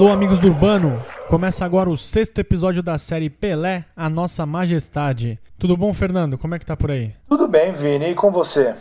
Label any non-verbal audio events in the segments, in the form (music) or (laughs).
Alô, amigos do Urbano! Começa agora o sexto episódio da série Pelé, a Nossa Majestade. Tudo bom, Fernando? Como é que tá por aí? Tudo bem, Vini, e com você?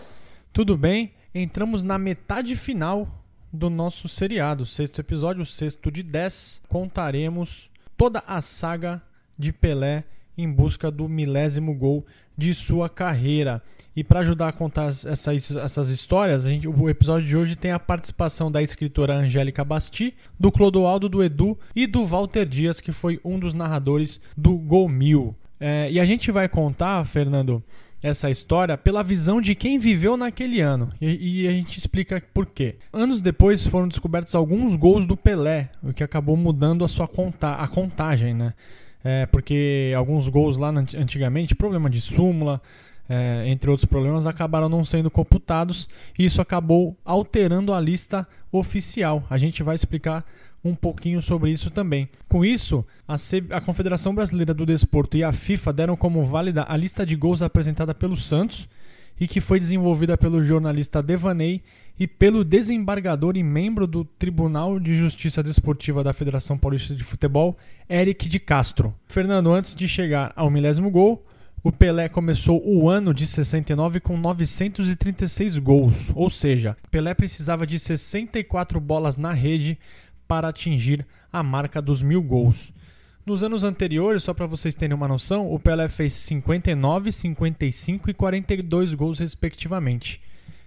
Tudo bem? Entramos na metade final do nosso seriado. Sexto episódio, sexto de dez. Contaremos toda a saga de Pelé em busca do milésimo gol de sua carreira. E para ajudar a contar essas, essas histórias, gente, o episódio de hoje tem a participação da escritora Angélica Basti, do Clodoaldo, do Edu e do Walter Dias, que foi um dos narradores do Gol Mil. É, e a gente vai contar, Fernando, essa história pela visão de quem viveu naquele ano. E, e, a gente explica por quê. Anos depois foram descobertos alguns gols do Pelé, o que acabou mudando a sua conta, a contagem, né? É, porque alguns gols lá antigamente, problema de súmula, é, entre outros problemas, acabaram não sendo computados e isso acabou alterando a lista oficial. A gente vai explicar um pouquinho sobre isso também. Com isso, a, C... a Confederação Brasileira do Desporto e a FIFA deram como válida a lista de gols apresentada pelo Santos e que foi desenvolvida pelo jornalista Devaney e pelo desembargador e membro do Tribunal de Justiça Desportiva da Federação Paulista de Futebol, Eric de Castro. Fernando, antes de chegar ao milésimo gol, o Pelé começou o ano de 69 com 936 gols, ou seja, Pelé precisava de 64 bolas na rede para atingir a marca dos mil gols. Nos anos anteriores, só para vocês terem uma noção, o Pelé fez 59, 55 e 42 gols respectivamente.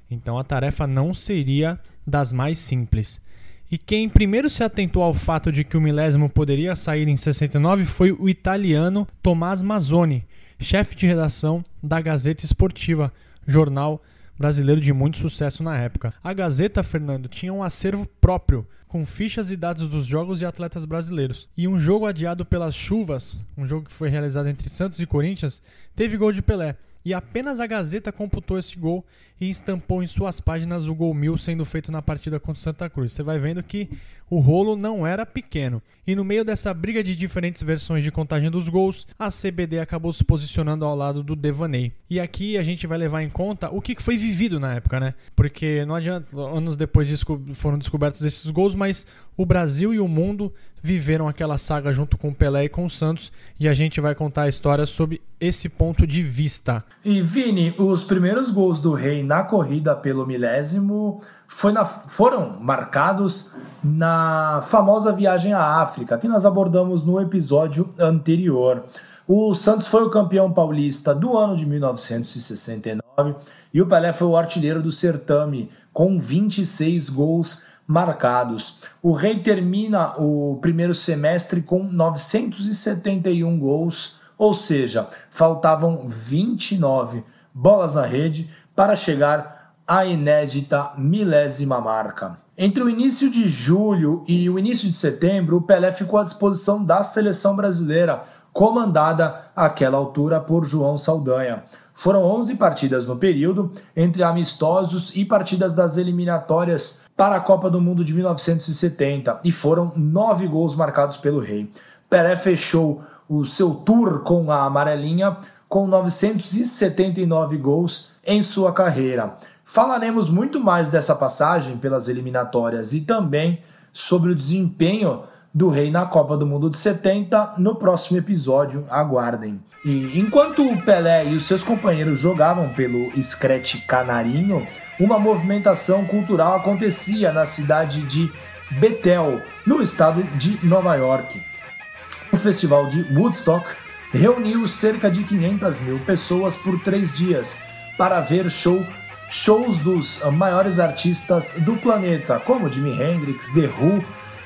Então a tarefa não seria das mais simples. E quem primeiro se atentou ao fato de que o milésimo poderia sair em 69 foi o italiano Tomás Mazzoni, chefe de redação da Gazeta Esportiva, jornal brasileiro de muito sucesso na época. A Gazeta, Fernando, tinha um acervo próprio, com fichas e dados dos jogos e atletas brasileiros. E um jogo adiado pelas chuvas, um jogo que foi realizado entre Santos e Corinthians, teve gol de Pelé e apenas a Gazeta computou esse gol e estampou em suas páginas o gol mil sendo feito na partida contra o Santa Cruz. Você vai vendo que o rolo não era pequeno. E no meio dessa briga de diferentes versões de contagem dos gols, a CBD acabou se posicionando ao lado do Devaney. E aqui a gente vai levar em conta o que foi vivido na época, né? Porque não adianta, anos depois foram descobertos esses gols, mas o Brasil e o mundo viveram aquela saga junto com o Pelé e com o Santos e a gente vai contar a história sob esse ponto de vista. E Vini, os primeiros gols do Rei na corrida pelo milésimo na, foram marcados na famosa viagem à África, que nós abordamos no episódio anterior. O Santos foi o campeão paulista do ano de 1969 e o Pelé foi o artilheiro do certame com 26 gols marcados. O Rei termina o primeiro semestre com 971 gols, ou seja, faltavam 29 bolas na rede para chegar à inédita milésima marca. Entre o início de julho e o início de setembro, o Pelé ficou à disposição da seleção brasileira, comandada àquela altura por João Saldanha. Foram 11 partidas no período, entre amistosos e partidas das eliminatórias para a Copa do Mundo de 1970, e foram nove gols marcados pelo Rei. Pelé fechou o seu tour com a amarelinha com 979 gols em sua carreira. Falaremos muito mais dessa passagem pelas eliminatórias e também sobre o desempenho do Rei na Copa do Mundo de 70 no próximo episódio. Aguardem. E enquanto o Pelé e os seus companheiros jogavam pelo Scratch Canarinho, uma movimentação cultural acontecia na cidade de Bethel, no estado de Nova York. O festival de Woodstock reuniu cerca de 500 mil pessoas por três dias para ver show, shows dos maiores artistas do planeta, como Jimi Hendrix, The Who,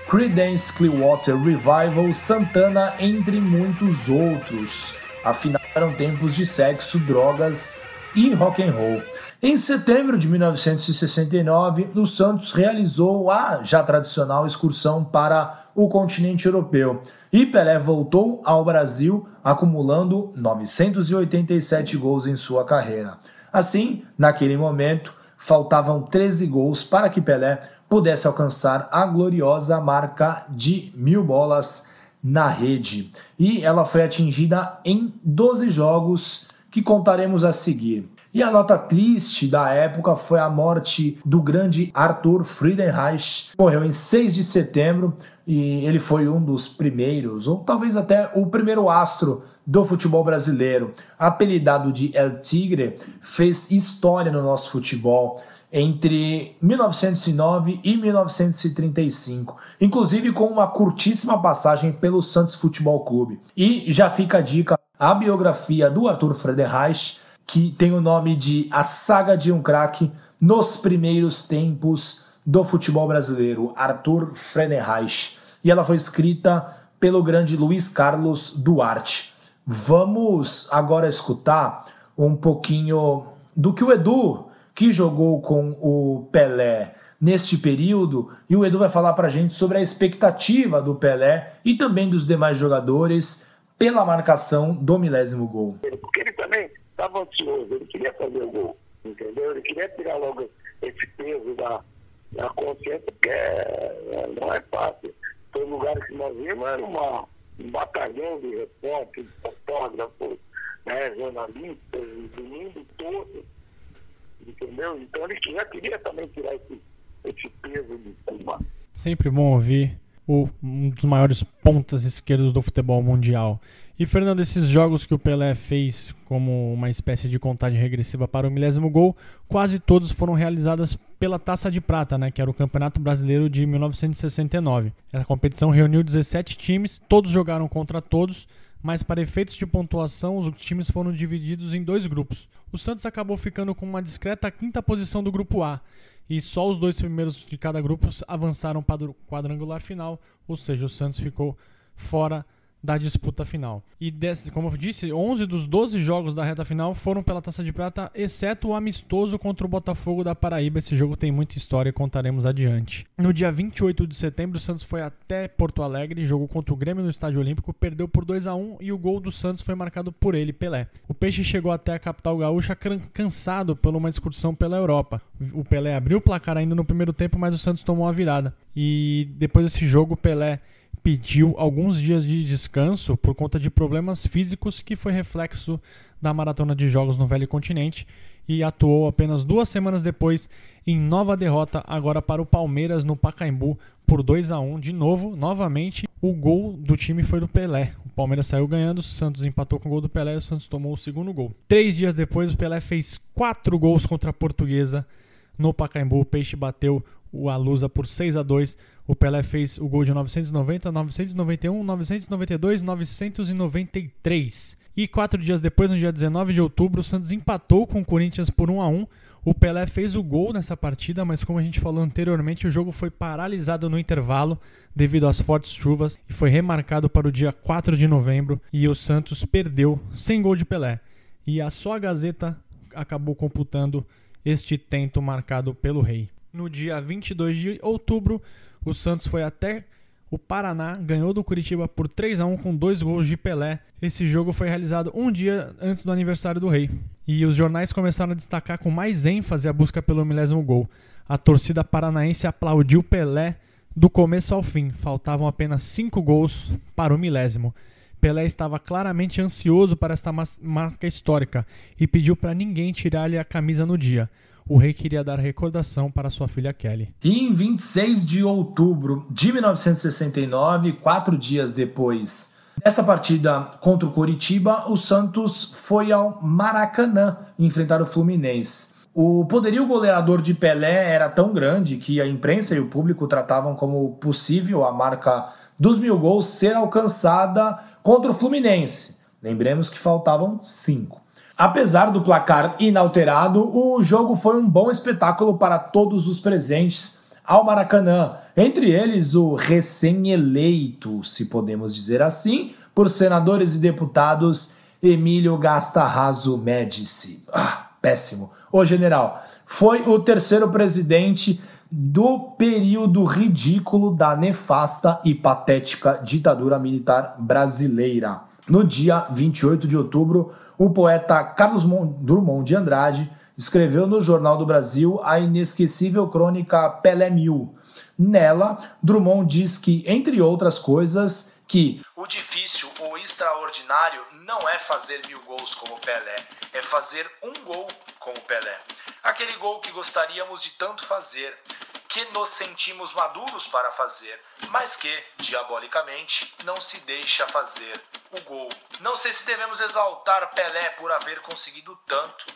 Creedence Clearwater Revival, Santana, entre muitos outros. Afinal, eram tempos de sexo, drogas e rock and roll. Em setembro de 1969, o Santos realizou a já tradicional excursão para o continente europeu e Pelé voltou ao Brasil acumulando 987 gols em sua carreira. Assim, naquele momento, faltavam 13 gols para que Pelé pudesse alcançar a gloriosa marca de mil bolas na rede. E ela foi atingida em 12 jogos que contaremos a seguir. E a nota triste da época foi a morte do grande Arthur Friedenreich, morreu em 6 de setembro e ele foi um dos primeiros, ou talvez até o primeiro astro do futebol brasileiro. Apelidado de El Tigre, fez história no nosso futebol entre 1909 e 1935, inclusive com uma curtíssima passagem pelo Santos Futebol Clube. E já fica a dica, a biografia do Arthur Friedenreich, que tem o nome de A Saga de um Craque nos primeiros tempos do futebol brasileiro, Arthur Friedenreich. E ela foi escrita pelo grande Luiz Carlos Duarte. Vamos agora escutar um pouquinho do que o Edu que jogou com o Pelé neste período, e o Edu vai falar para a gente sobre a expectativa do Pelé e também dos demais jogadores pela marcação do milésimo gol. Porque ele também estava ansioso, ele queria fazer o gol, entendeu? Ele queria tirar logo esse peso da, da consciência, porque é, não é fácil. Os lugares que nós vimos era uma, um batalhão de repórteres, fotógrafos, né, jornalistas do mundo todo entendeu? Então ele já queria também tirar esse, esse peso de cima. Sempre bom ouvir o, um dos maiores pontas esquerdos do futebol mundial. E Fernando, esses jogos que o Pelé fez como uma espécie de contagem regressiva para o milésimo gol, quase todos foram realizados pela Taça de Prata, né, que era o Campeonato Brasileiro de 1969. Essa competição reuniu 17 times, todos jogaram contra todos, mas para efeitos de pontuação, os times foram divididos em dois grupos. O Santos acabou ficando com uma discreta quinta posição do grupo A, e só os dois primeiros de cada grupo avançaram para o quadrangular final, ou seja, o Santos ficou fora da disputa final. E, desse, como eu disse, 11 dos 12 jogos da reta final foram pela Taça de Prata, exceto o amistoso contra o Botafogo da Paraíba. Esse jogo tem muita história e contaremos adiante. No dia 28 de setembro, o Santos foi até Porto Alegre, jogou contra o Grêmio no Estádio Olímpico, perdeu por 2 a 1 e o gol do Santos foi marcado por ele, Pelé. O Peixe chegou até a capital gaúcha cansado por uma excursão pela Europa. O Pelé abriu o placar ainda no primeiro tempo, mas o Santos tomou a virada. E depois desse jogo, Pelé pediu alguns dias de descanso por conta de problemas físicos que foi reflexo da maratona de jogos no Velho Continente e atuou apenas duas semanas depois em nova derrota agora para o Palmeiras no Pacaembu por 2 a 1 de novo, novamente o gol do time foi do Pelé. O Palmeiras saiu ganhando, o Santos empatou com o gol do Pelé e o Santos tomou o segundo gol. Três dias depois o Pelé fez quatro gols contra a Portuguesa no Pacaembu. O Peixe bateu o Alusa por 6 a 2 O Pelé fez o gol de 990, 991, 992, 993. E quatro dias depois, no dia 19 de outubro, o Santos empatou com o Corinthians por 1 a 1 O Pelé fez o gol nessa partida, mas como a gente falou anteriormente, o jogo foi paralisado no intervalo devido às fortes chuvas e foi remarcado para o dia 4 de novembro. E o Santos perdeu sem gol de Pelé. E a sua Gazeta acabou computando este tento marcado pelo Rei. No dia 22 de outubro, o Santos foi até o Paraná, ganhou do Curitiba por 3 a 1 com dois gols de Pelé. Esse jogo foi realizado um dia antes do aniversário do Rei. E os jornais começaram a destacar com mais ênfase a busca pelo milésimo gol. A torcida paranaense aplaudiu Pelé do começo ao fim. Faltavam apenas cinco gols para o milésimo. Pelé estava claramente ansioso para esta marca histórica e pediu para ninguém tirar-lhe a camisa no dia o rei queria dar recordação para sua filha Kelly. E em 26 de outubro de 1969, quatro dias depois desta partida contra o Coritiba, o Santos foi ao Maracanã enfrentar o Fluminense. O poderio goleador de Pelé era tão grande que a imprensa e o público tratavam como possível a marca dos mil gols ser alcançada contra o Fluminense. Lembremos que faltavam cinco. Apesar do placar inalterado, o jogo foi um bom espetáculo para todos os presentes ao Maracanã, entre eles o recém-eleito, se podemos dizer assim, por senadores e deputados Emílio Gastarrazo Médici. Ah, péssimo. Ô general, foi o terceiro presidente do período ridículo da nefasta e patética ditadura militar brasileira. No dia 28 de outubro, o poeta Carlos Drummond de Andrade escreveu no Jornal do Brasil a inesquecível crônica Pelé Mil. Nela, Drummond diz que, entre outras coisas, que o difícil ou extraordinário não é fazer mil gols como Pelé, é fazer um gol com o Pelé. Aquele gol que gostaríamos de tanto fazer, que nos sentimos maduros para fazer, mas que, diabolicamente, não se deixa fazer o gol. Não sei se devemos exaltar Pelé por haver conseguido tanto,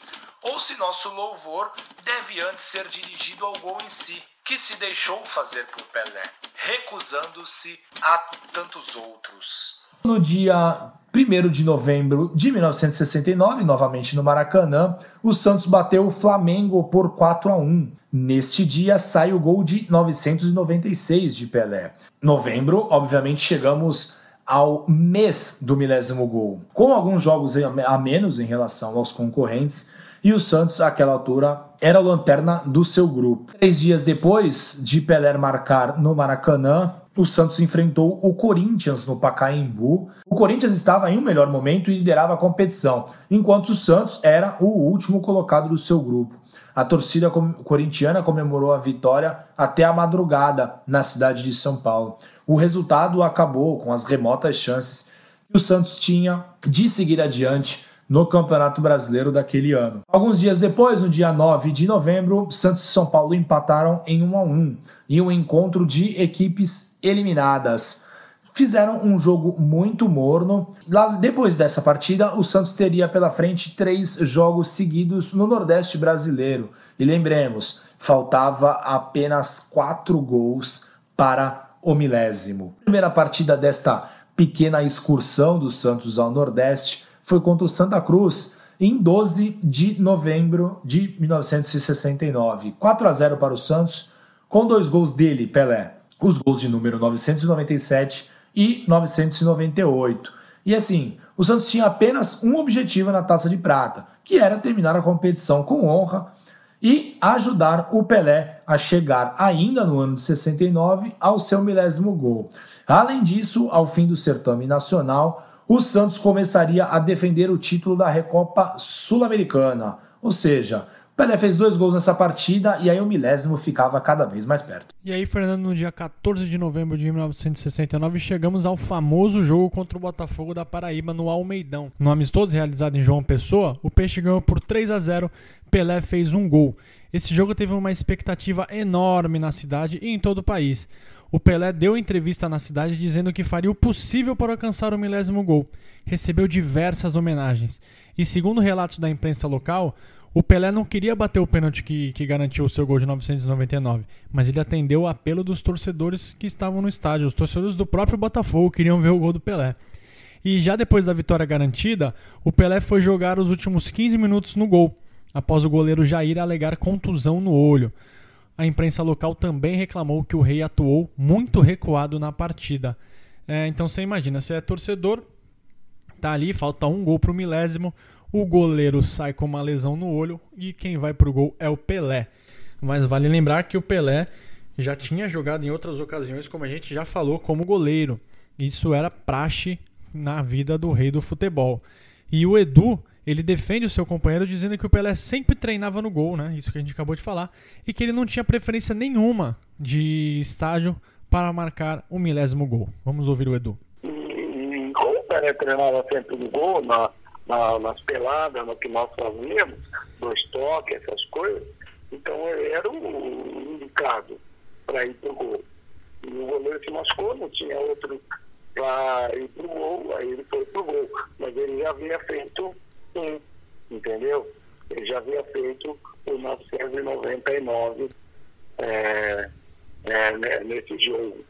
ou se nosso louvor deve antes ser dirigido ao gol em si, que se deixou fazer por Pelé, recusando-se a tantos outros. No dia 1 de novembro de 1969, novamente no Maracanã, o Santos bateu o Flamengo por 4 a 1. Neste dia sai o gol de 996 de Pelé. Novembro, obviamente, chegamos ao mês do milésimo gol, com alguns jogos a menos em relação aos concorrentes, e o Santos, àquela altura, era a lanterna do seu grupo. Três dias depois de Pelé marcar no Maracanã, o Santos enfrentou o Corinthians no Pacaembu. O Corinthians estava em um melhor momento e liderava a competição, enquanto o Santos era o último colocado do seu grupo. A torcida corintiana comemorou a vitória até a madrugada na cidade de São Paulo. O resultado acabou com as remotas chances que o Santos tinha de seguir adiante no Campeonato Brasileiro daquele ano. Alguns dias depois, no dia 9 de novembro, Santos e São Paulo empataram em 1 a 1 em um encontro de equipes eliminadas. Fizeram um jogo muito morno. Lá depois dessa partida, o Santos teria pela frente três jogos seguidos no Nordeste brasileiro. E lembremos, faltava apenas quatro gols para o milésimo. primeira partida desta pequena excursão do Santos ao Nordeste foi contra o Santa Cruz em 12 de novembro de 1969. 4 a 0 para o Santos, com dois gols dele, Pelé. Os gols de número 997 e 998. E assim, o Santos tinha apenas um objetivo na Taça de Prata, que era terminar a competição com honra e ajudar o Pelé a chegar ainda no ano de 69 ao seu milésimo gol. Além disso, ao fim do certame nacional, o Santos começaria a defender o título da Recopa Sul-Americana. Ou seja, Pelé fez dois gols nessa partida e aí o milésimo ficava cada vez mais perto. E aí, Fernando, no dia 14 de novembro de 1969, chegamos ao famoso jogo contra o Botafogo da Paraíba no Almeidão. Nomes todos realizados em João Pessoa, o Peixe ganhou por 3 a 0 Pelé fez um gol. Esse jogo teve uma expectativa enorme na cidade e em todo o país. O Pelé deu entrevista na cidade dizendo que faria o possível para alcançar o milésimo gol. Recebeu diversas homenagens. E segundo relatos da imprensa local, o Pelé não queria bater o pênalti que, que garantiu o seu gol de 999, mas ele atendeu o apelo dos torcedores que estavam no estádio. Os torcedores do próprio Botafogo queriam ver o gol do Pelé. E já depois da vitória garantida, o Pelé foi jogar os últimos 15 minutos no gol, após o goleiro Jair alegar contusão no olho a imprensa local também reclamou que o rei atuou muito recuado na partida. É, então você imagina, você é torcedor, tá ali, falta um gol pro milésimo, o goleiro sai com uma lesão no olho e quem vai pro gol é o Pelé. Mas vale lembrar que o Pelé já tinha jogado em outras ocasiões, como a gente já falou, como goleiro. Isso era praxe na vida do rei do futebol. E o Edu ele defende o seu companheiro dizendo que o Pelé sempre treinava no gol, né? Isso que a gente acabou de falar, e que ele não tinha preferência nenhuma de estágio para marcar o milésimo gol. Vamos ouvir o Edu. E, como o Pelé treinava sempre no gol, na, na, nas peladas, no que nós fazíamos, dois toques, essas coisas, então ele era o indicado para ir para o gol. E o goleiro se machucou, não tinha outro para ir para o gol, aí ele foi para o gol. Mas ele já havia feito sim, entendeu? Ele já havia feito o 999 é, é, né, nesse jogo.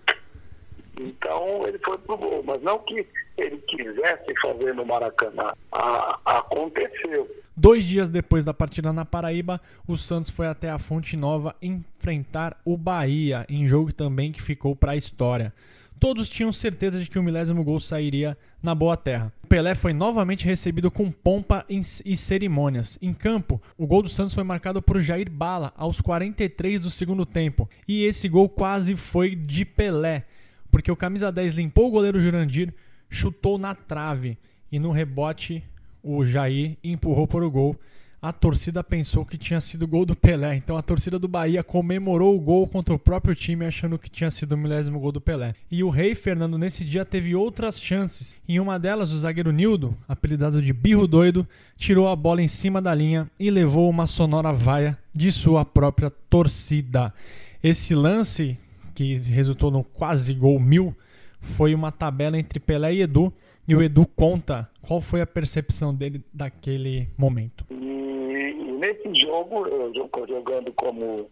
Então ele foi pro gol, mas não que ele quisesse fazer no Maracanã. A, aconteceu. Dois dias depois da partida na Paraíba, o Santos foi até a Fonte Nova enfrentar o Bahia, em jogo também que ficou para a história. Todos tinham certeza de que o milésimo gol sairia na boa terra. Pelé foi novamente recebido com pompa e cerimônias. Em campo, o gol do Santos foi marcado por Jair Bala aos 43 do segundo tempo. E esse gol quase foi de Pelé, porque o camisa 10 limpou o goleiro Jurandir, chutou na trave e no rebote o Jair empurrou para o gol. a torcida pensou que tinha sido gol do Pelé. Então a torcida do Bahia comemorou o gol contra o próprio time, achando que tinha sido o milésimo gol do Pelé. E o Rei Fernando nesse dia teve outras chances. Em uma delas, o zagueiro Nildo, apelidado de Birro Doido, tirou a bola em cima da linha e levou uma sonora vaia de sua própria torcida. Esse lance, que resultou no quase gol mil, foi uma tabela entre Pelé e Edu. E o Edu conta qual foi a percepção dele daquele momento. E, e nesse jogo, eu jogando como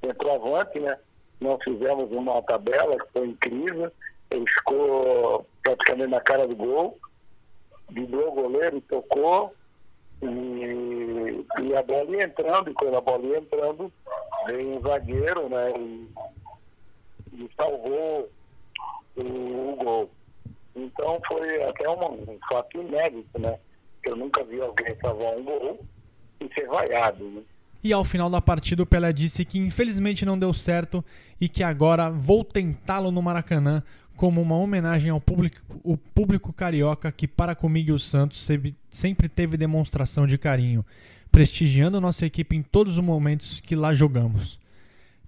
centroavante, né? Nós fizemos uma tabela que foi incrível. Ele ficou praticamente na cara do gol. Vidou o goleiro, tocou. E, e a bola ia entrando, e quando a bola ia entrando, veio um zagueiro, né? E, e salvou o, o gol. Então foi até um, um fato inédito, né? Eu nunca vi alguém salvar um gol e ser vaiado, né? E ao final da partida, o Pelé disse que infelizmente não deu certo e que agora vou tentá-lo no Maracanã como uma homenagem ao público, o público carioca que, para comigo e o Santos, sempre teve demonstração de carinho, prestigiando nossa equipe em todos os momentos que lá jogamos.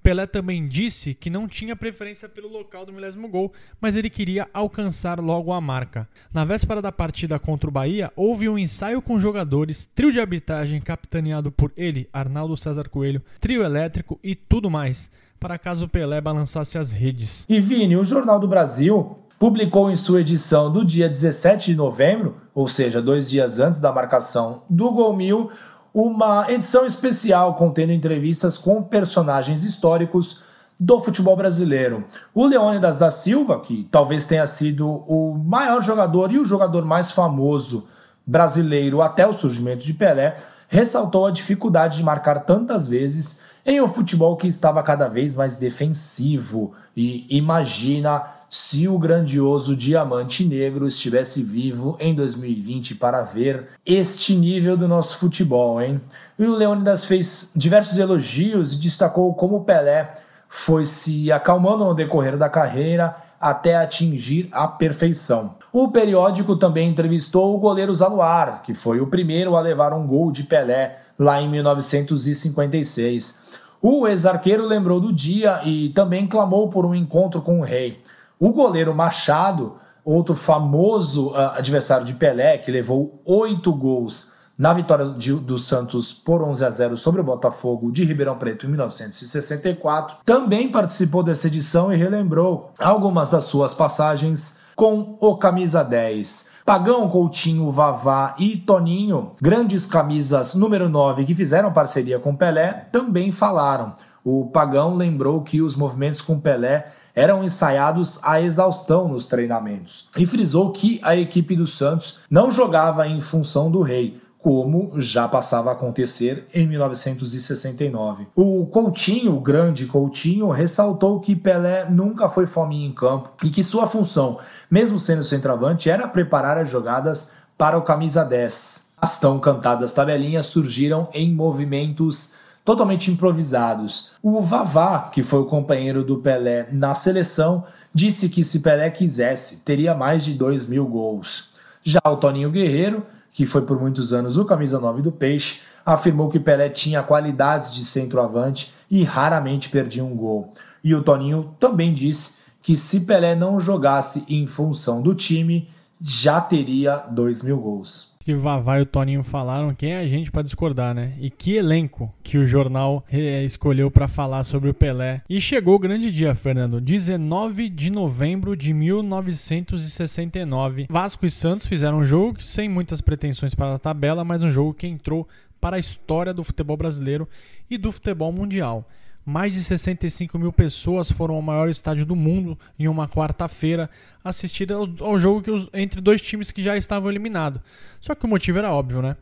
Pelé também disse que não tinha preferência pelo local do milésimo gol, mas ele queria alcançar logo a marca. Na véspera da partida contra o Bahia, houve um ensaio com jogadores, trio de arbitragem capitaneado por ele, Arnaldo César Coelho, trio elétrico e tudo mais, para caso Pelé balançasse as redes. E Vini, o Jornal do Brasil publicou em sua edição do dia 17 de novembro, ou seja, dois dias antes da marcação do Gol Mil, uma edição especial contendo entrevistas com personagens históricos do futebol brasileiro. O Leônidas da Silva, que talvez tenha sido o maior jogador e o jogador mais famoso brasileiro até o surgimento de Pelé, ressaltou a dificuldade de marcar tantas vezes em um futebol que estava cada vez mais defensivo e imagina se o grandioso Diamante Negro estivesse vivo em 2020 para ver este nível do nosso futebol, hein? E o Leônidas fez diversos elogios e destacou como o Pelé foi se acalmando no decorrer da carreira até atingir a perfeição. O periódico também entrevistou o goleiro Zaluar, que foi o primeiro a levar um gol de Pelé lá em 1956. O ex-arqueiro lembrou do dia e também clamou por um encontro com o rei. O goleiro Machado, outro famoso uh, adversário de Pelé, que levou oito gols na vitória de, do Santos por 11 a 0 sobre o Botafogo de Ribeirão Preto em 1964, também participou dessa edição e relembrou algumas das suas passagens com o camisa 10. Pagão, Coutinho, Vavá e Toninho, grandes camisas número 9 que fizeram parceria com Pelé, também falaram. O Pagão lembrou que os movimentos com Pelé eram ensaiados à exaustão nos treinamentos e frisou que a equipe do Santos não jogava em função do rei, como já passava a acontecer em 1969. O Coutinho, o grande Coutinho, ressaltou que Pelé nunca foi fominha em campo e que sua função, mesmo sendo centroavante, era preparar as jogadas para o camisa 10. As tão cantadas tabelinhas surgiram em movimentos totalmente improvisados. O Vavá, que foi o companheiro do Pelé na seleção, disse que se Pelé quisesse, teria mais de 2 mil gols. Já o Toninho Guerreiro, que foi por muitos anos o camisa 9 do Peixe, afirmou que Pelé tinha qualidades de centroavante e raramente perdia um gol. E o Toninho também disse que se Pelé não jogasse em função do time, já teria 2 mil gols que Vavá e o Toninho falaram, quem é a gente para discordar, né? E que elenco que o jornal é, escolheu para falar sobre o Pelé. E chegou o grande dia, Fernando. 19 de novembro de 1969. Vasco e Santos fizeram um jogo sem muitas pretensões para a tabela, mas um jogo que entrou para a história do futebol brasileiro e do futebol mundial. Mais de 65 mil pessoas foram ao maior estádio do mundo em uma quarta-feira assistir ao, jogo entre dois times que já estavam eliminados. Só que o motivo era óbvio, né?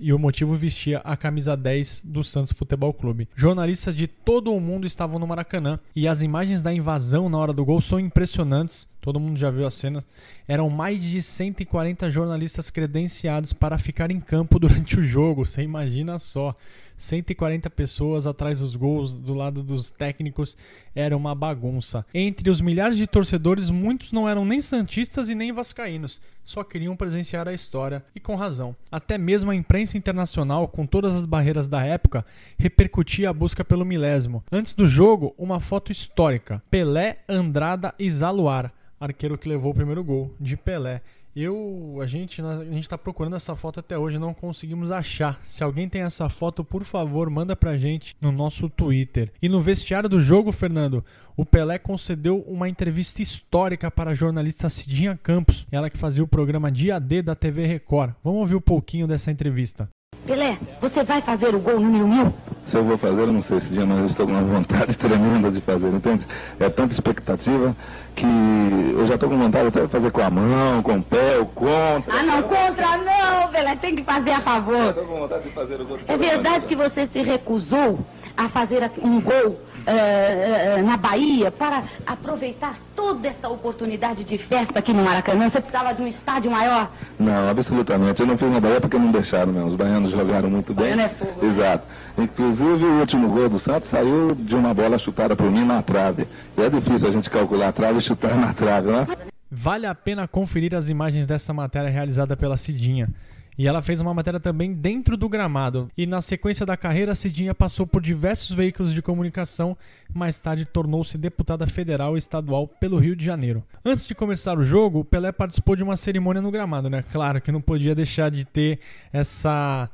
E o motivo vestia a camisa 10 do Santos Futebol Clube. Jornalistas de todo o mundo estavam no Maracanã e as imagens da invasão na hora do gol são impressionantes. Todo mundo já viu a cena. Eram mais de 140 jornalistas credenciados para ficar em campo (laughs) durante o jogo. Você imagina só. 140 pessoas atrás dos gols, do lado dos técnicos, era uma bagunça. Entre os milhares de torcedores, muitos não eram nem santistas e nem vascaínos, só queriam presenciar a história e com razão. Até mesmo a imprensa internacional, com todas as barreiras da época, repercutia a busca pelo milésimo. Antes do jogo, uma foto histórica: Pelé, Andrada e Zaluar, arqueiro que levou o primeiro gol de Pelé. Eu, a gente, a gente tá procurando essa foto até hoje, não conseguimos achar. Se alguém tem essa foto, por favor, manda pra gente no nosso Twitter. E no vestiário do jogo, Fernando, o Pelé concedeu uma entrevista histórica para a jornalista Cidinha Campos, ela que fazia o programa Dia D da TV Record. Vamos ouvir um pouquinho dessa entrevista. Pelé, você vai fazer o gol número mil? Se eu vou fazer, eu não sei esse dia, mas eu estou com uma vontade (laughs) tremenda de fazer, entende? É tanta expectativa que eu já estou com vontade até de fazer com a mão, com o pé, o contra. Ah, não, contra não, Pelé, tem que fazer a favor. Estou com vontade de fazer o gol. É verdade que você se recusou a fazer um gol uh, na Bahia para aproveitar toda essa oportunidade de festa aqui no Maracanã? Você precisava de um estádio maior? Não, absolutamente. Eu não fiz na Bahia porque não deixaram mesmo. Os baianos jogaram muito bem. Baiano é fogo. Exato. Inclusive o último gol do Santos saiu de uma bola chutada por mim na trave. E é difícil a gente calcular a trave e chutar na trave, né? Vale a pena conferir as imagens dessa matéria realizada pela Cidinha. E ela fez uma matéria também dentro do gramado. E na sequência da carreira, Cidinha passou por diversos veículos de comunicação. Mais tarde, tornou-se deputada federal e estadual pelo Rio de Janeiro. Antes de começar o jogo, Pelé participou de uma cerimônia no gramado, né? Claro que não podia deixar de ter essa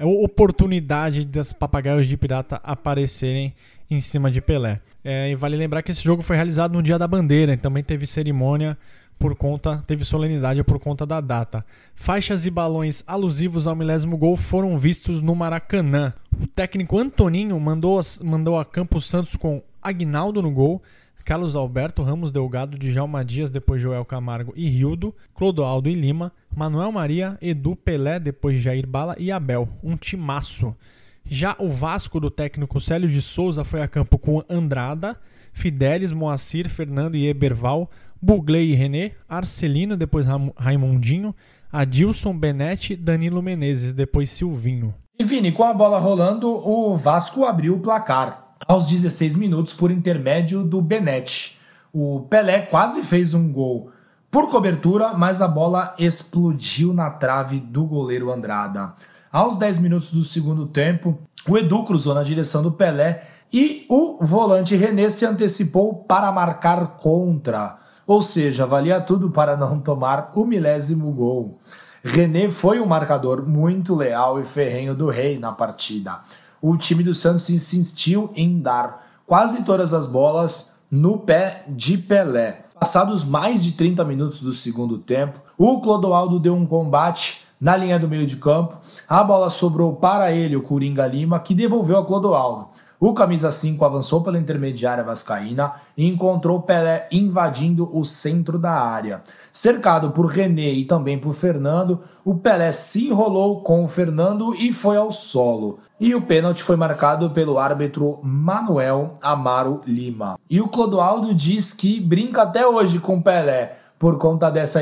oportunidade das papagaios de pirata aparecerem em cima de Pelé. É, e vale lembrar que esse jogo foi realizado no Dia da Bandeira, também teve cerimônia por conta, teve solenidade por conta da data. Faixas e balões alusivos ao milésimo gol foram vistos no Maracanã. O técnico Antoninho mandou, mandou a Campos Santos com Agnaldo no gol, Carlos Alberto, Ramos Delgado, Djalma Dias, depois Joel Camargo e Rildo, Clodoaldo e Lima, Manuel Maria, Edu Pelé, depois Jair Bala e Abel. Um timaço. Já o Vasco do técnico Célio de Souza foi a campo com Andrada, Fidelis, Moacir, Fernando e Eberval, Bugley e René, Arcelino, depois Raimundinho, Adilson, Benete, Danilo Menezes, depois Silvinho. E Vini, com a bola rolando, o Vasco abriu o placar aos 16 minutos por intermédio do Benete. O Pelé quase fez um gol por cobertura, mas a bola explodiu na trave do goleiro Andrada. Aos 10 minutos do segundo tempo, o Edu cruzou na direção do Pelé e o volante René se antecipou para marcar contra. Ou seja, valia tudo para não tomar o milésimo gol. René foi um marcador muito leal e ferrenho do Rei na partida. O time do Santos insistiu em dar quase todas as bolas no pé de Pelé. Passados mais de 30 minutos do segundo tempo, o Clodoaldo deu um combate na linha do meio de campo. A bola sobrou para ele, o Coringa Lima, que devolveu a Clodoaldo. O camisa 5 avançou pela intermediária vascaína e encontrou Pelé invadindo o centro da área. Cercado por René e também por Fernando, o Pelé se enrolou com o Fernando e foi ao solo. E o pênalti foi marcado pelo árbitro Manuel Amaro Lima. E o Clodoaldo diz que brinca até hoje com Pelé por conta dessa,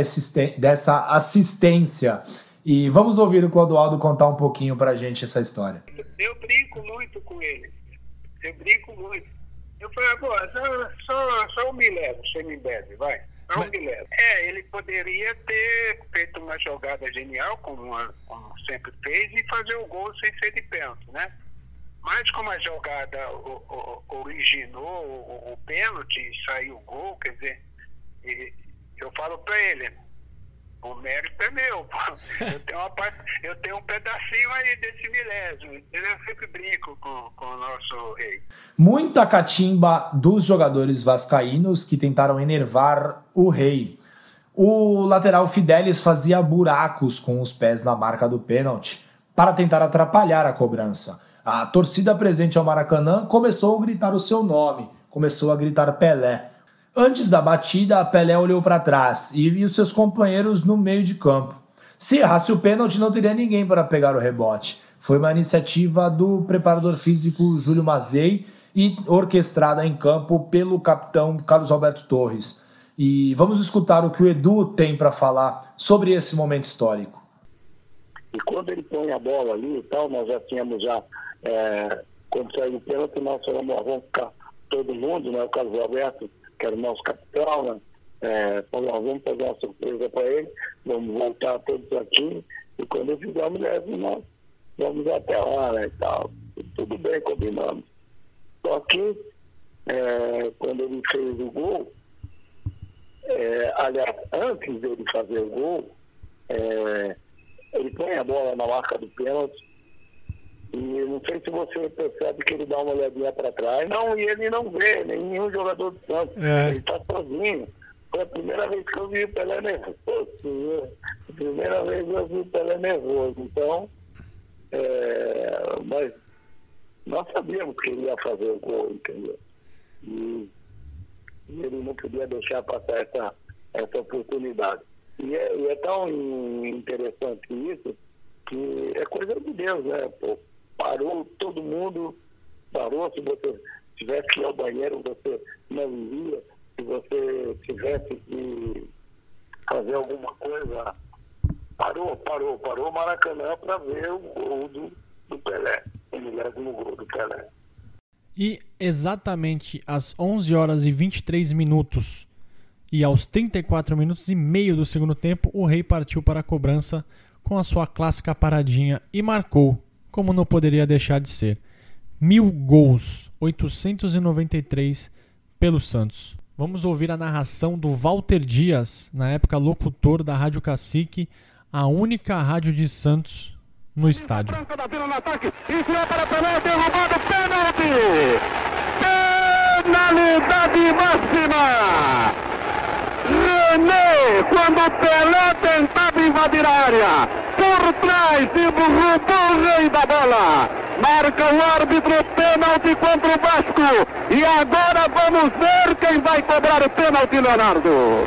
dessa assistência. E vamos ouvir o Clodoaldo contar um pouquinho pra gente essa história. Eu brinco muito com ele eu brinco muito. Eu falei, agora, só, só, um milésimo, você me bebe, vai. Só um milésimo. É, ele poderia ter feito uma jogada genial, como, uma, como sempre fez, e fazer o gol sem ser de pênalti, né? Mas como a jogada originou o, o, pênalti e saiu o gol, quer dizer, eu falo para ele, o mérito é meu. Eu tenho, uma parte, eu tenho um pedacinho aí desse milésimo. Eu sempre brinco com, com o nosso rei. Muita catimba dos jogadores vascaínos que tentaram enervar o rei. O lateral Fidelis fazia buracos com os pés na marca do pênalti para tentar atrapalhar a cobrança. A torcida presente ao Maracanã começou a gritar o seu nome, começou a gritar Pelé. Antes da batida, Pelé olhou para trás e viu seus companheiros no meio de campo. Se errasse o pênalti, não teria ninguém para pegar o rebote. Foi uma iniciativa do preparador físico Júlio Mazei e orquestrada em campo pelo capitão Carlos Alberto Torres. E vamos escutar o que o Edu tem para falar sobre esse momento histórico. E quando ele põe a bola ali e tal, nós já tínhamos já, é, quando saiu o pênalti, nós falamos, vamos ficar todo mundo, né? O Carlos Alberto, que era o nosso capitão, né? É, falou, vamos fazer uma surpresa para ele, vamos voltar todos aqui, e quando eu fizer a mulher, nós vamos até lá, né? E tal. Tudo bem, combinamos. Só que é, quando ele fez o gol, é, aliás, antes dele fazer o gol, é, ele põe a bola na marca do pênalti e não sei se você percebe que ele dá uma olhadinha para trás. Não, e ele não vê nenhum jogador do Santos. É. Ele está sozinho. Foi a primeira vez que eu vi o Pelé nervoso. Né? A primeira vez que eu vi o Pelé nervoso. Então, é, mas nós sabíamos que ele ia fazer o gol, entendeu? E, e ele não podia deixar passar essa, essa oportunidade. E é, e é tão interessante isso que é coisa de Deus, né? Pô, parou todo mundo, parou. Se você tivesse que ir ao banheiro, você não iria. Se você tivesse que fazer alguma coisa, parou, parou, parou o Maracanã para ver o gol do, do Pelé, o milésimo gol do Pelé. E exatamente às 11 horas e 23 minutos e aos 34 minutos e meio do segundo tempo, o Rei partiu para a cobrança com a sua clássica paradinha e marcou, como não poderia deixar de ser. Mil gols, 893 pelo Santos. Vamos ouvir a narração do Walter Dias, na época locutor da Rádio Cacique, a única rádio de Santos no estádio. Penalidade máxima! René, quando Pelé tentava invadir a área, por trás e roubou o rei da bola. Marca o árbitro pênalti contra o Vasco. E agora vamos ver quem vai cobrar o pênalti, Leonardo.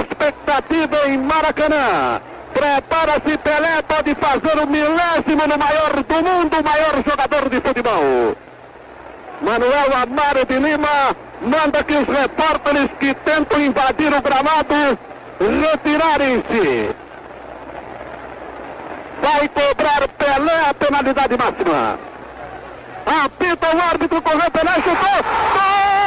Expectativa em Maracanã. Prepara-se Pelé, pode fazer o milésimo no maior do mundo, o maior jogador de futebol. Manuel Amaro de Lima manda que os repórteres que tentam invadir o gramado retirarem-se. Vai cobrar Pelé a penalidade máxima. Apita o árbitro, correu Pelé, chutou. Gol!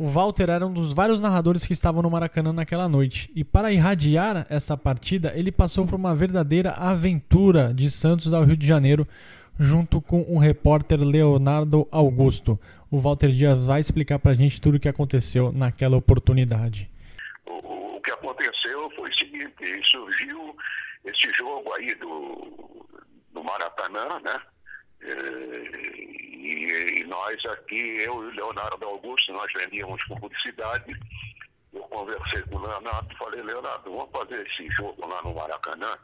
O Walter era um dos vários narradores que estavam no Maracanã naquela noite. E para irradiar essa partida, ele passou por uma verdadeira aventura de Santos ao Rio de Janeiro, junto com o repórter Leonardo Augusto. O Walter Dias vai explicar para a gente tudo o que aconteceu naquela oportunidade. O, que aconteceu foi o seguinte: surgiu esse jogo aí do, do Maracanã, né? E, e, nós aqui, eu e o Leonardo Augusto, nós vendíamos publicidade. Eu conversei com o Leonardo e falei, Leonardo, vamos fazer esse jogo lá no Maracanã.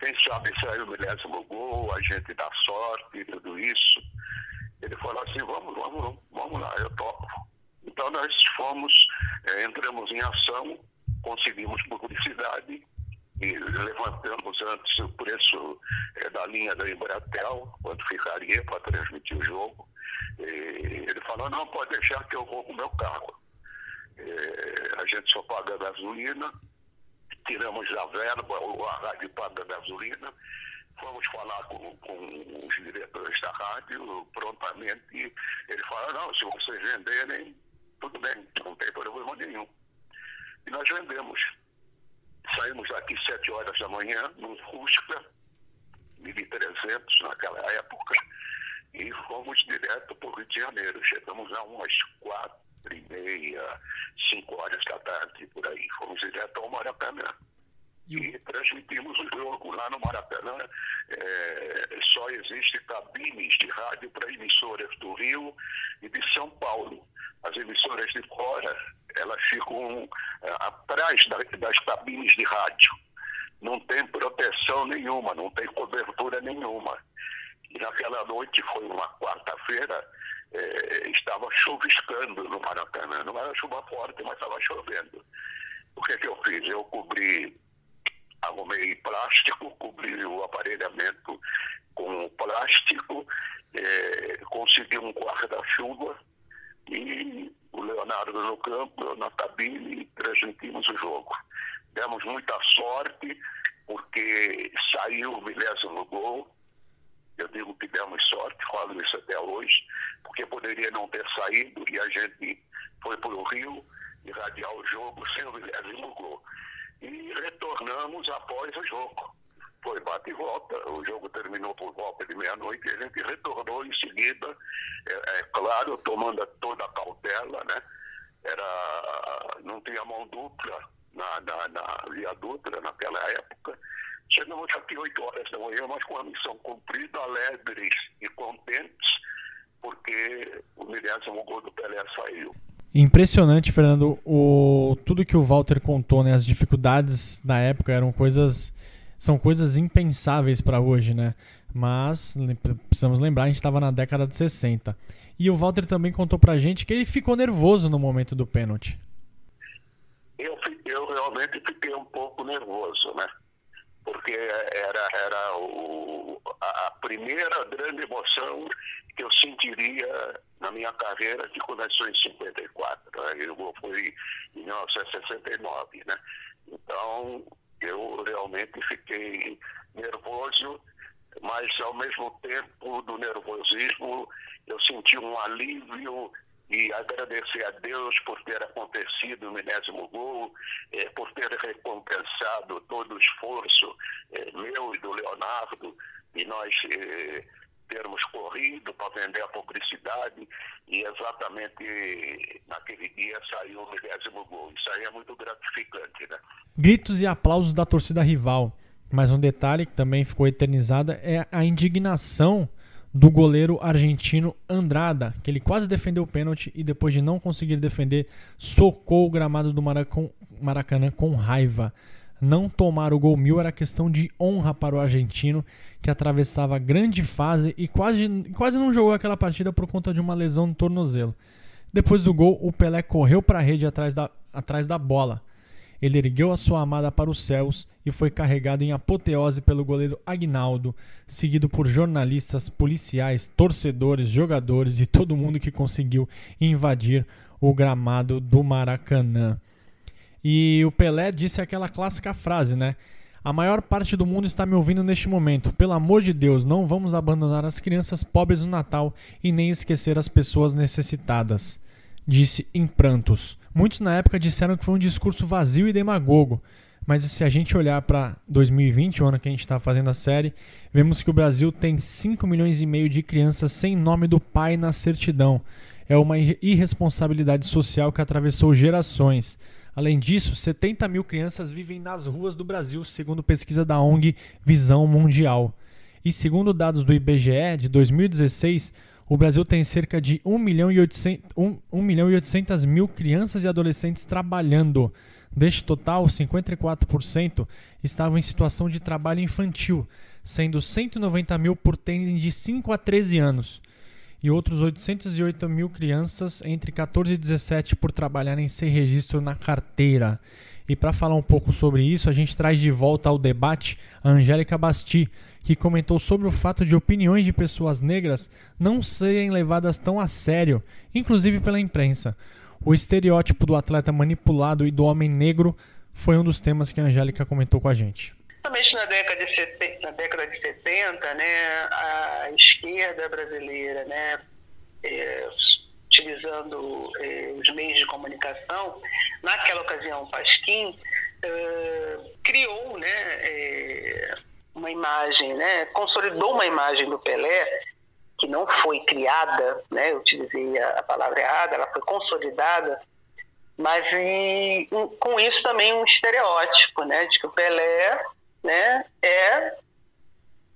Quem sabe sair o milésimo gol, a gente dá sorte e tudo isso. Ele falou assim, vamos, vamos, vamos lá, eu topo. Então nós fomos, é, entramos em ação, conseguimos publicidade e levantamos antes o preço é, da linha da Embratel, quanto ficaria para transmitir o jogo. E ele falou, não, pode deixar que eu vou com o meu carro. É, a gente só paga gasolina, tiramos a verba, a rádio paga gasolina, fomos falar com, com os diretores da rádio, prontamente, ele falou, não, se vocês venderem, tudo bem, não tem problema nenhum. E nós vendemos. Saímos daqui sete horas da manhã, num Fusca, 1300 naquela época, e fomos direto para o Rio de Janeiro. Chegamos a umas quatro e meia, cinco horas da tarde, por aí. Fomos direto ao Maracanã. E transmitimos o jogo lá no Maracanã. É, só existe cabines de rádio para emissoras do Rio e de São Paulo. As emissoras de fora, elas ficam é, atrás das cabines de rádio. não tem proteção nenhuma, não tem cobertura nenhuma. E naquela noite, foi uma quarta-feira, eh, estava chuviscando no Maracanã. Não era chuva forte, mas estava chovendo. O que, que eu fiz? Eu cobri, arrumei plástico, cobri o aparelhamento com plástico, eh, consegui um guarda-chuva e o Leonardo no campo, na cabine, e transmitimos o jogo. Demos muita sorte, porque saiu o milésimo gol. Eu digo que demos sorte, falo isso até hoje, porque poderia não ter saído e a gente foi para o Rio irradiar o jogo sem o milésimo gol. E retornamos após o jogo. Foi bate e volta, o jogo terminou por volta de meia-noite e a gente retornou em seguida, é, é, claro, tomando toda a cautela, né? Era, não tinha mão dupla na, na, na Via Dutra naquela época. Chegamos aqui 8 horas da manhã, mas com a missão cumprida, alegres e contentes, porque o milésimo gol do Pelé saiu. Impressionante, Fernando, o, tudo que o Walter contou, né, as dificuldades da época eram coisas são coisas impensáveis para hoje, né? Mas precisamos lembrar, a gente estava na década de 60. E o Walter também contou pra gente que ele ficou nervoso no momento do pênalti. Eu, eu realmente fiquei um pouco nervoso, né? Porque era, era o, a primeira grande emoção que eu sentiria na minha carreira que começou em 54. Né? Eu fui em 1969, né? Então, eu realmente fiquei nervoso, mas ao mesmo tempo do nervosismo eu senti um alívio e agradecer a Deus por ter acontecido o milésimo gol, eh, por ter recompensado todo o esforço eh, meu e do Leonardo, e nós eh, termos corrido para vender a publicidade e exatamente naquele dia saiu o milésimo gol. Isso aí é muito gratificante, né? Gritos e aplausos da torcida rival. Mas um detalhe que também ficou eternizada é a indignação do goleiro argentino Andrada, que ele quase defendeu o pênalti e depois de não conseguir defender, socou o gramado do Maracanã com raiva. Não tomar o gol mil era questão de honra para o argentino, que atravessava grande fase e quase, quase não jogou aquela partida por conta de uma lesão no tornozelo. Depois do gol, o Pelé correu para a rede atrás da, atrás da bola. Ele ergueu a sua amada para os céus e foi carregado em apoteose pelo goleiro Agnaldo, seguido por jornalistas, policiais, torcedores, jogadores e todo mundo que conseguiu invadir o gramado do Maracanã. E o Pelé disse aquela clássica frase, né? A maior parte do mundo está me ouvindo neste momento. Pelo amor de Deus, não vamos abandonar as crianças pobres no Natal e nem esquecer as pessoas necessitadas. Disse em prantos. Muitos na época disseram que foi um discurso vazio e demagogo. Mas se a gente olhar para 2020, o ano que a gente está fazendo a série, vemos que o Brasil tem 5 milhões e meio de crianças sem nome do pai na certidão. É uma irresponsabilidade social que atravessou gerações. Além disso, 70 mil crianças vivem nas ruas do Brasil, segundo pesquisa da ONG Visão Mundial. E segundo dados do IBGE de 2016, o Brasil tem cerca de 1 milhão e 800, 1, 1 milhão e 800 mil crianças e adolescentes trabalhando. Deste total, 54% estavam em situação de trabalho infantil, sendo 190 mil por terem de 5 a 13 anos e outros 808 mil crianças entre 14 e 17 por trabalharem sem registro na carteira. E para falar um pouco sobre isso, a gente traz de volta ao debate a Angélica Basti, que comentou sobre o fato de opiniões de pessoas negras não serem levadas tão a sério, inclusive pela imprensa. O estereótipo do atleta manipulado e do homem negro foi um dos temas que a Angélica comentou com a gente. Principalmente na década de 70, na década de 70 né, a esquerda brasileira, né, é, utilizando é, os meios de comunicação, naquela ocasião, Pasquim, é, criou né, é, uma imagem, né, consolidou uma imagem do Pelé que não foi criada, né, eu utilizei a, a palavra errada, ela foi consolidada, mas e, com isso também um estereótipo, né, de que o Pelé né, é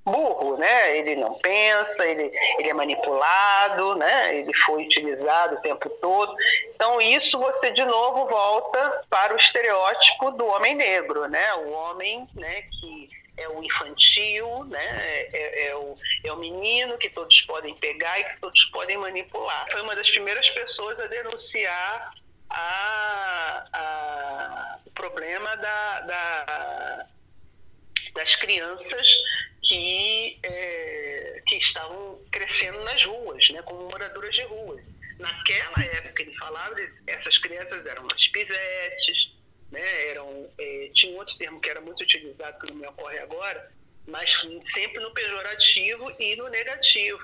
burro, né? Ele não pensa, ele, ele é manipulado, né? Ele foi utilizado o tempo todo. Então isso você de novo volta para o estereótipo do homem negro, né? O homem, né? Que é o infantil, né? É, é, é, o, é o menino que todos podem pegar e que todos podem manipular. Foi uma das primeiras pessoas a denunciar a, a, o problema da, da das crianças que, é, que estavam crescendo nas ruas, né, como moradoras de rua. Naquela época, ele falava, essas crianças eram as pivetes, né, eram, é, tinha um outro termo que era muito utilizado, que não me ocorre agora, mas sempre no pejorativo e no negativo.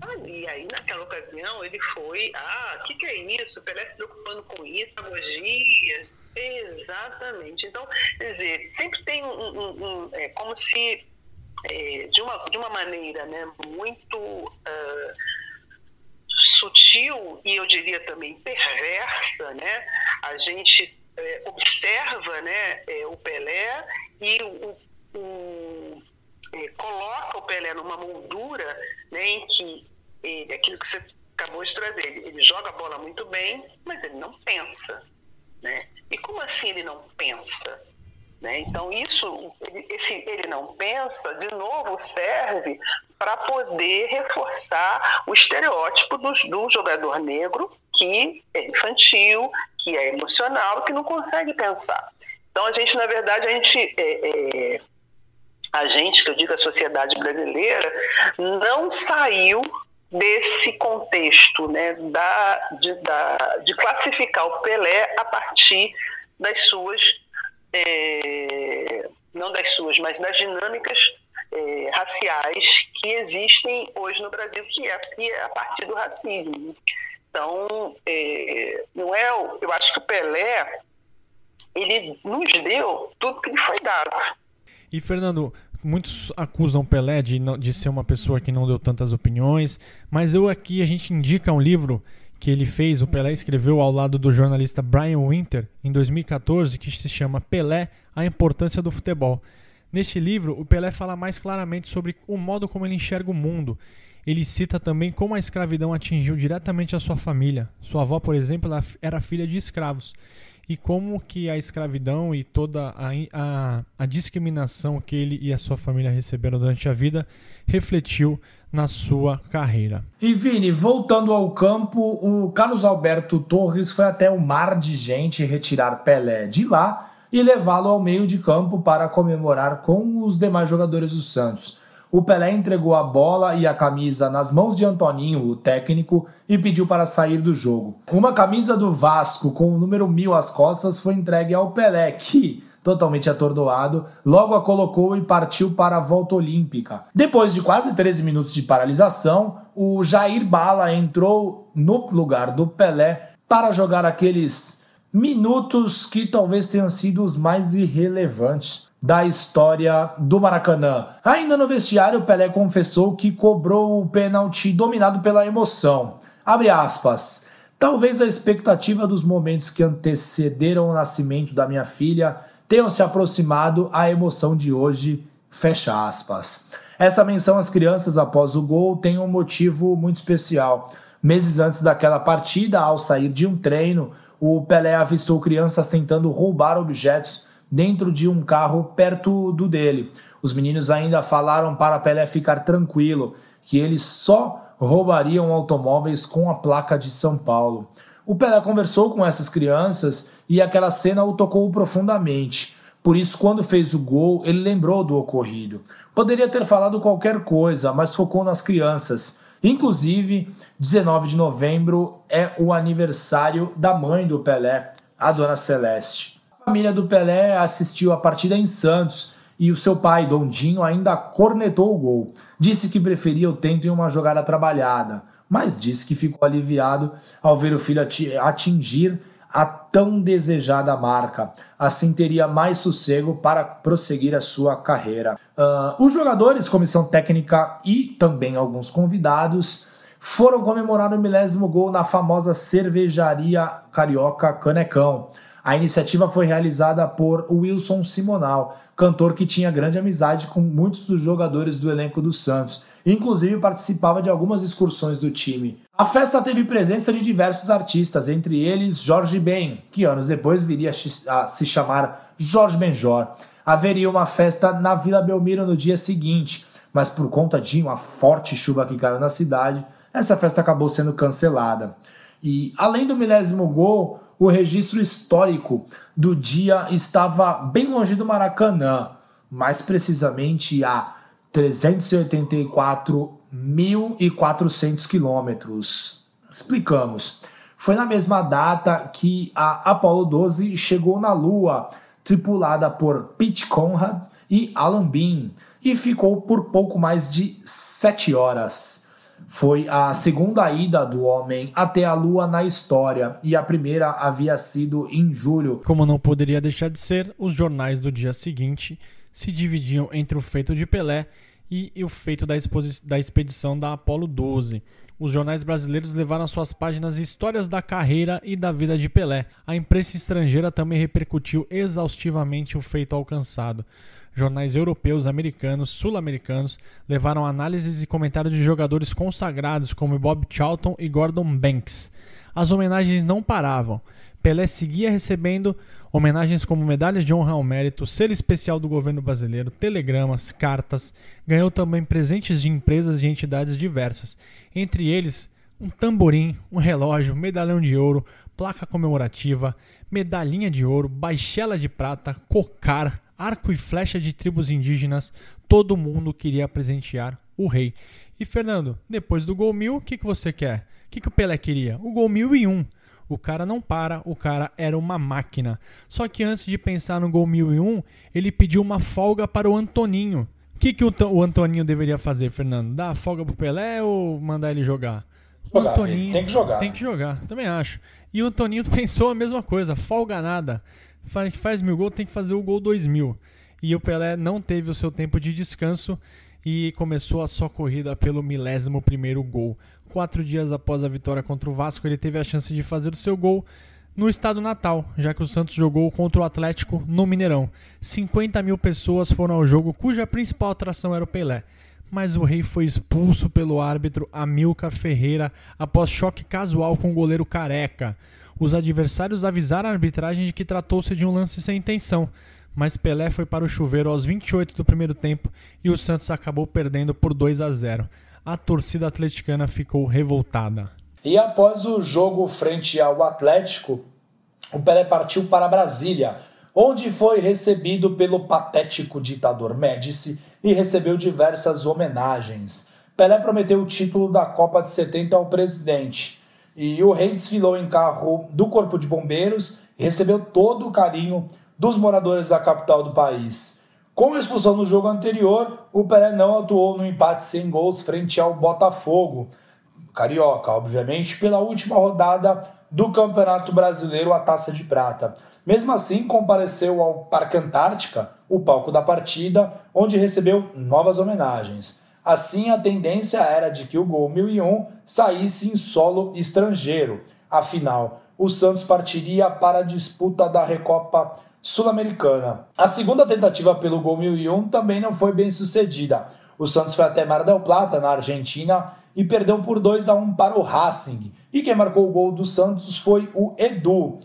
Ah, e aí, naquela ocasião, ele foi, ah, o que, que é isso? Pelé se preocupando com isso, pedagogia, Exatamente. Então, quer dizer, sempre tem um, um, um é, como se é, de, uma, de uma maneira né, muito uh, sutil e eu diria também perversa, né, a gente é, observa né, é, o Pelé e o, o é, coloca o Pelé numa moldura né, em que ele, aquilo que você acabou de trazer, ele, ele joga a bola muito bem, mas ele não pensa. Né? E como assim ele não pensa? Né? Então, isso, esse ele não pensa, de novo, serve para poder reforçar o estereótipo do, do, jogador negro que é infantil, que é emocional, que não consegue pensar. Então, a gente, na verdade, a gente. É, é, a gente, que eu digo a sociedade brasileira, não saiu desse contexto né, da, de, da, de classificar o Pelé a partir das suas, é, não das suas, mas das dinâmicas é, raciais que existem hoje no Brasil, que é, que é a partir do racismo. Então, é, não é, eu acho que o Pelé ele nos deu tudo que lhe foi dado. E Fernando, muitos acusam Pelé de, de ser uma pessoa que não deu tantas opiniões, mas eu aqui a gente indica um livro que ele fez, o Pelé escreveu ao lado do jornalista Brian Winter em 2014, que se chama Pelé: A Importância do Futebol. Neste livro, o Pelé fala mais claramente sobre o modo como ele enxerga o mundo. Ele cita também como a escravidão atingiu diretamente a sua família. Sua avó, por exemplo, era filha de escravos e como que a escravidão e toda a, a, a, discriminação que ele e a sua família receberam durante a vida refletiu na sua carreira. E Vini, voltando ao campo, o Carlos Alberto Torres foi até o mar de gente retirar Pelé de lá e levá-lo ao meio de campo para comemorar com os demais jogadores do Santos. O Pelé entregou a bola e a camisa nas mãos de Antoninho, o técnico, e pediu para sair do jogo. Uma camisa do Vasco com o número 1000 às costas foi entregue ao Pelé, que, totalmente atordoado, logo a colocou e partiu para a volta olímpica. Depois de quase 13 minutos de paralisação, o Jair Bala entrou no lugar do Pelé para jogar aqueles minutos que talvez tenham sido os mais irrelevantes da história do Maracanã. Ainda no vestiário, Pelé confessou que cobrou o pênalti dominado pela emoção. Abre aspas. Talvez a expectativa dos momentos que antecederam o nascimento da minha filha tenham se aproximado à emoção de hoje. Fecha aspas. Essa menção às crianças após o gol tem um motivo muito especial. Meses antes daquela partida, ao sair de um treino, o Pelé avistou crianças tentando roubar objetos dentro de um carro perto do dele. Os meninos ainda falaram para Pelé ficar tranquilo, que eles só roubariam automóveis com a placa de São Paulo. O Pelé conversou com essas crianças e aquela cena o tocou profundamente. Por isso, quando fez o gol, ele lembrou do ocorrido. Poderia ter falado qualquer coisa, mas focou nas crianças. Inclusive, 19 de novembro é o aniversário da mãe do Pelé, a Dona Celeste. Família do Pelé assistiu a partida em Santos e o seu pai, Dondinho, ainda cornetou o gol. Disse que preferia o tempo em uma jogada trabalhada, mas disse que ficou aliviado ao ver o filho atingir a tão desejada marca. Assim teria mais sossego para prosseguir a sua carreira. Uh, os jogadores, comissão técnica e também alguns convidados foram comemorar o milésimo gol na famosa cervejaria carioca Canecão. A iniciativa foi realizada por Wilson Simonal, cantor que tinha grande amizade com muitos dos jogadores do elenco do Santos. Inclusive participava de algumas excursões do time. A festa teve presença de diversos artistas, entre eles Jorge Ben, que anos depois viria a se chamar Jorge Benjor. Haveria uma festa na Vila Belmiro no dia seguinte, mas por conta de uma forte chuva que caiu na cidade, essa festa acabou sendo cancelada. E além do milésimo gol, o registro histórico do dia estava bem longe do Maracanã, mais precisamente a 384.400 quilômetros. Explicamos. Foi na mesma data que a Apollo 12 chegou na Lua, tripulada por Pete Conrad e Alan Bean, e ficou por pouco mais de sete horas. Foi a segunda ida do homem até a Lua na história e a primeira havia sido em julho. Como não poderia deixar de ser, os jornais do dia seguinte se dividiam entre o feito de Pelé e o feito da, da expedição da Apollo 12. Os jornais brasileiros levaram às suas páginas histórias da carreira e da vida de Pelé. A imprensa estrangeira também repercutiu exaustivamente o feito alcançado jornais europeus, americanos, sul-americanos levaram análises e comentários de jogadores consagrados como Bob Charlton e Gordon Banks. As homenagens não paravam. Pelé seguia recebendo homenagens como medalhas de honra ao mérito, selo especial do governo brasileiro, telegramas, cartas. Ganhou também presentes de empresas e entidades diversas, entre eles um tamborim, um relógio, medalhão de ouro, placa comemorativa, medalhinha de ouro, baixela de prata, cocar, arco e flecha de tribos indígenas, todo mundo queria presentear o rei. E Fernando, depois do gol mil, o que, que você quer? O que, que o Pelé queria? O gol mil e um. O cara não para, o cara era uma máquina. Só que antes de pensar no gol mil e um, ele pediu uma folga para o Antoninho. O que, que o, o Antoninho deveria fazer, Fernando? Dar folga pro Pelé ou mandar ele jogar? Jogar, Antoninho, tem que jogar. Tem que jogar, também acho. E o Antoninho (laughs) pensou a mesma coisa, folga nada faz, faz mil gols tem que fazer o gol 2000. E o Pelé não teve o seu tempo de descanso e começou a sua corrida pelo milésimo primeiro gol. Quatro dias após a vitória contra o Vasco, ele teve a chance de fazer o seu gol no estado natal, já que o Santos jogou contra o Atlético no Mineirão. 50 mil pessoas foram ao jogo, cuja principal atração era o Pelé. Mas o rei foi expulso pelo árbitro Amilcar Ferreira após choque casual com o goleiro Careca. Os adversários avisaram a arbitragem de que tratou-se de um lance sem intenção, mas Pelé foi para o chuveiro aos 28 do primeiro tempo e o Santos acabou perdendo por 2 a 0. A torcida atleticana ficou revoltada. E após o jogo frente ao Atlético, o Pelé partiu para Brasília, onde foi recebido pelo patético ditador Médici e recebeu diversas homenagens. Pelé prometeu o título da Copa de 70 ao presidente e o rei desfilou em carro do Corpo de Bombeiros e recebeu todo o carinho dos moradores da capital do país. Com a expulsão no jogo anterior, o Pelé não atuou no empate sem gols frente ao Botafogo. Carioca, obviamente, pela última rodada do Campeonato Brasileiro, a Taça de Prata. Mesmo assim, compareceu ao Parque Antártica, o palco da partida, onde recebeu novas homenagens. Assim, a tendência era de que o gol 1001 saísse em solo estrangeiro. Afinal, o Santos partiria para a disputa da Recopa Sul-Americana. A segunda tentativa pelo gol 1001 também não foi bem sucedida. O Santos foi até Mar del Plata, na Argentina, e perdeu por 2 a 1 para o Racing. E quem marcou o gol do Santos foi o Edu.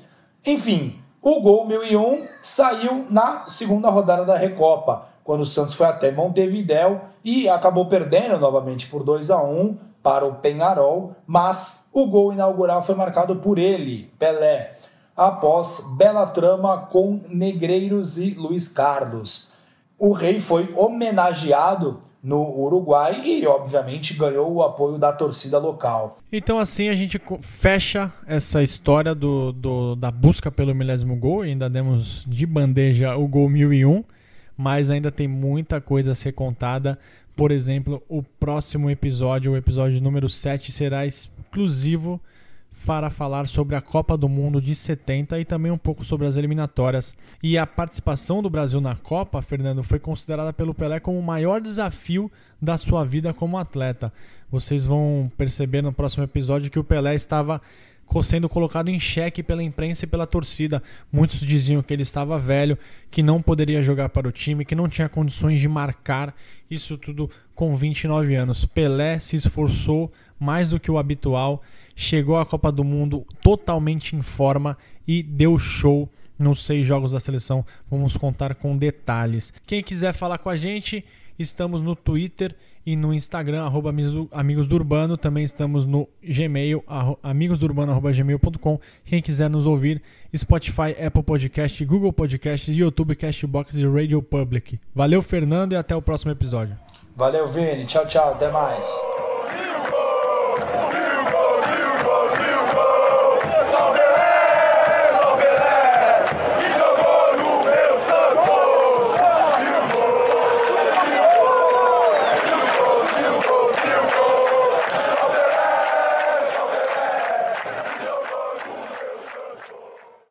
Enfim, o gol 1001 saiu na segunda rodada da Recopa quando o Santos foi até Montevidéu e acabou perdendo novamente por 2 a 1 para o Penharol, mas o gol inaugural foi marcado por ele, Pelé, após bela trama com Negreiros e Luiz Carlos. O rei foi homenageado no Uruguai e, obviamente, ganhou o apoio da torcida local. Então, assim, a gente fecha essa história do, do da busca pelo milésimo gol. Ainda demos de bandeja o gol 1001 mas ainda tem muita coisa a ser contada. Por exemplo, o próximo episódio, o episódio número 7, será exclusivo para falar sobre a Copa do Mundo de 70 e também um pouco sobre as eliminatórias. E a participação do Brasil na Copa, Fernando, foi considerada pelo Pelé como o maior desafio da sua vida como atleta. Vocês vão perceber no próximo episódio que o Pelé estava sendo colocado em xeque pela imprensa e pela torcida. Muitos diziam que ele estava velho, que não poderia jogar para o time, que não tinha condições de marcar. Isso tudo com 29 anos. Pelé se esforçou mais do que o habitual, chegou à Copa do Mundo totalmente em forma e deu show nos seis jogos da seleção. Vamos contar com detalhes. Quem quiser falar com a gente, estamos no Twitter e no Instagram, arroba Amigos do Urbano. Também estamos no Gmail, amigosdourbano.gmail.com. Quem quiser nos ouvir, Spotify, Apple Podcast, Google Podcast, YouTube, Castbox e Radio Public. Valeu, Fernando, e até o próximo episódio. Valeu, Vini. Tchau, tchau. Até mais.